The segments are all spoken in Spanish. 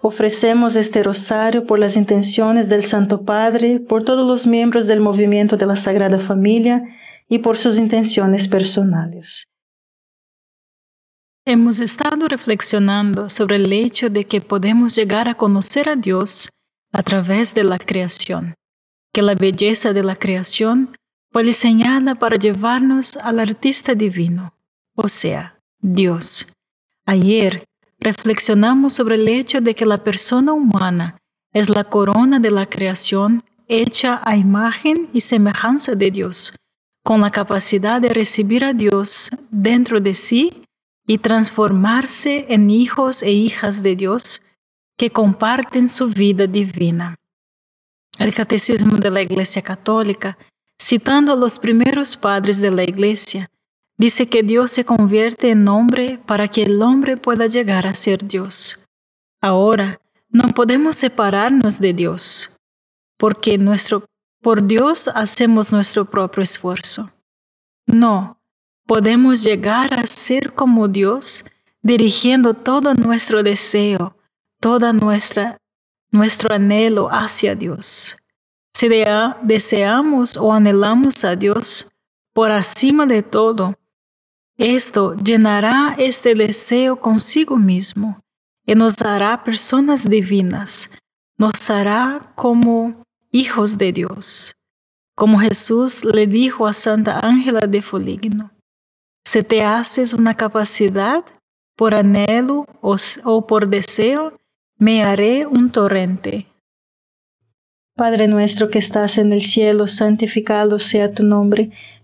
Ofrecemos este rosario por las intenciones del Santo Padre, por todos los miembros del movimiento de la Sagrada Familia y por sus intenciones personales. Hemos estado reflexionando sobre el hecho de que podemos llegar a conocer a Dios a través de la creación, que la belleza de la creación fue diseñada para llevarnos al artista divino, o sea, Dios. Ayer reflexionamos sobre el hecho de que la persona humana es la corona de la creación hecha a imagen y semejanza de Dios, con la capacidad de recibir a Dios dentro de sí y transformarse en hijos e hijas de Dios que comparten su vida divina. El Catecismo de la Iglesia Católica, citando a los primeros padres de la Iglesia, Dice que Dios se convierte en hombre para que el hombre pueda llegar a ser Dios. Ahora, no podemos separarnos de Dios, porque nuestro, por Dios hacemos nuestro propio esfuerzo. No, podemos llegar a ser como Dios dirigiendo todo nuestro deseo, toda nuestra nuestro anhelo hacia Dios. Si deseamos o anhelamos a Dios por encima de todo, esto llenará este deseo consigo mismo y nos hará personas divinas, nos hará como hijos de Dios. Como Jesús le dijo a Santa Ángela de Foligno, si te haces una capacidad por anhelo o, o por deseo, me haré un torrente. Padre nuestro que estás en el cielo, santificado sea tu nombre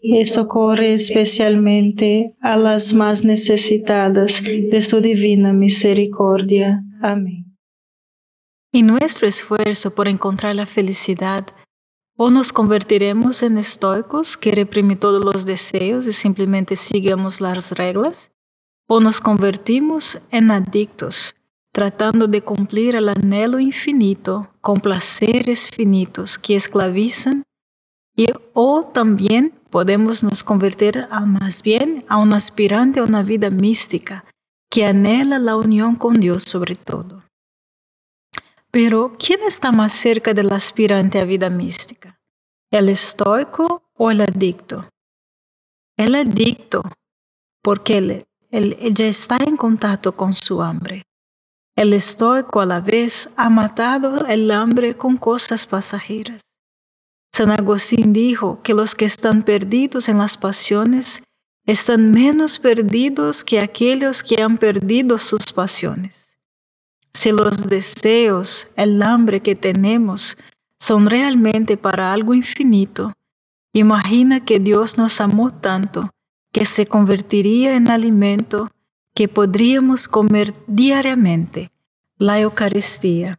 y socorre especialmente a las más necesitadas de su divina misericordia. Amén. En nuestro esfuerzo por encontrar la felicidad, o nos convertiremos en estoicos que reprimen todos los deseos y simplemente sigamos las reglas, o nos convertimos en adictos, tratando de cumplir el anhelo infinito con placeres finitos que esclavizan, y o también podemos nos convertir a más bien a un aspirante a una vida mística que anhela la unión con Dios sobre todo. Pero, ¿quién está más cerca del aspirante a vida mística? ¿El estoico o el adicto? El adicto, porque él, él, ya está en contacto con su hambre. El estoico a la vez ha matado el hambre con cosas pasajeras. San Agustín dijo que los que están perdidos en las pasiones están menos perdidos que aquellos que han perdido sus pasiones. Si los deseos, el hambre que tenemos son realmente para algo infinito, imagina que Dios nos amó tanto que se convertiría en alimento que podríamos comer diariamente, la Eucaristía.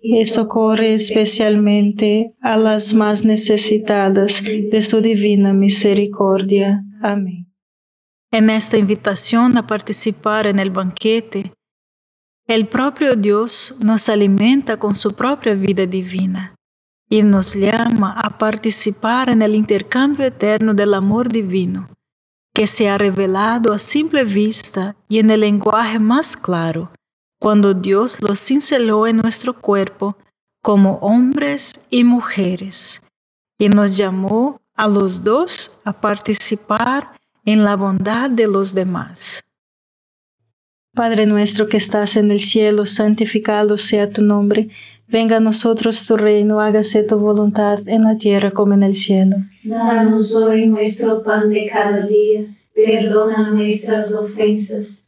y socorre especialmente a las más necesitadas de su divina misericordia. Amén. En esta invitación a participar en el banquete, el propio Dios nos alimenta con su propia vida divina y nos llama a participar en el intercambio eterno del amor divino, que se ha revelado a simple vista y en el lenguaje más claro cuando Dios los cinceló en nuestro cuerpo como hombres y mujeres, y nos llamó a los dos a participar en la bondad de los demás. Padre nuestro que estás en el cielo, santificado sea tu nombre. Venga a nosotros tu reino, hágase tu voluntad en la tierra como en el cielo. Danos hoy nuestro pan de cada día, perdona nuestras ofensas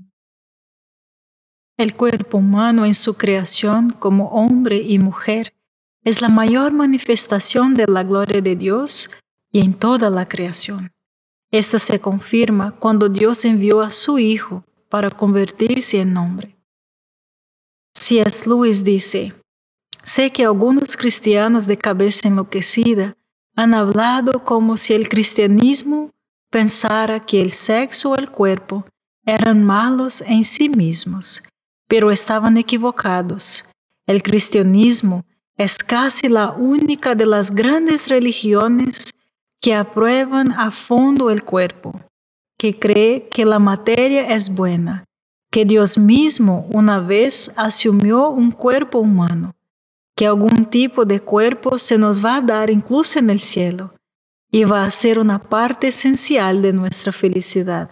El cuerpo humano en su creación como hombre y mujer es la mayor manifestación de la gloria de Dios y en toda la creación. Esto se confirma cuando Dios envió a su Hijo para convertirse en hombre. C.S. Lewis dice, sé que algunos cristianos de cabeza enloquecida han hablado como si el cristianismo pensara que el sexo o el cuerpo eran malos en sí mismos pero estaban equivocados. El cristianismo es casi la única de las grandes religiones que aprueban a fondo el cuerpo, que cree que la materia es buena, que Dios mismo una vez asumió un cuerpo humano, que algún tipo de cuerpo se nos va a dar incluso en el cielo y va a ser una parte esencial de nuestra felicidad.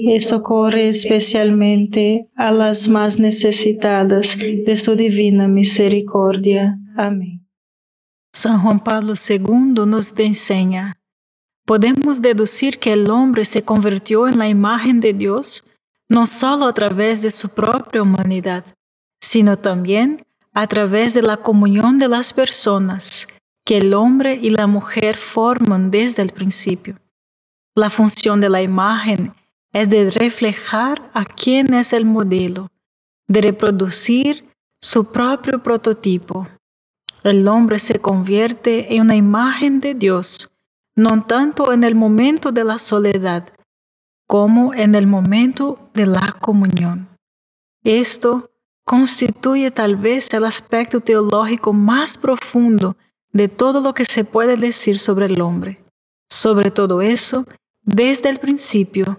y socorre especialmente a las más necesitadas de su divina misericordia. Amén. San Juan Pablo II nos enseña, podemos deducir que el hombre se convirtió en la imagen de Dios no solo a través de su propia humanidad, sino también a través de la comunión de las personas que el hombre y la mujer forman desde el principio. La función de la imagen es de reflejar a quien es el modelo, de reproducir su propio prototipo. El hombre se convierte en una imagen de Dios, no tanto en el momento de la soledad, como en el momento de la comunión. Esto constituye tal vez el aspecto teológico más profundo de todo lo que se puede decir sobre el hombre. Sobre todo eso, desde el principio,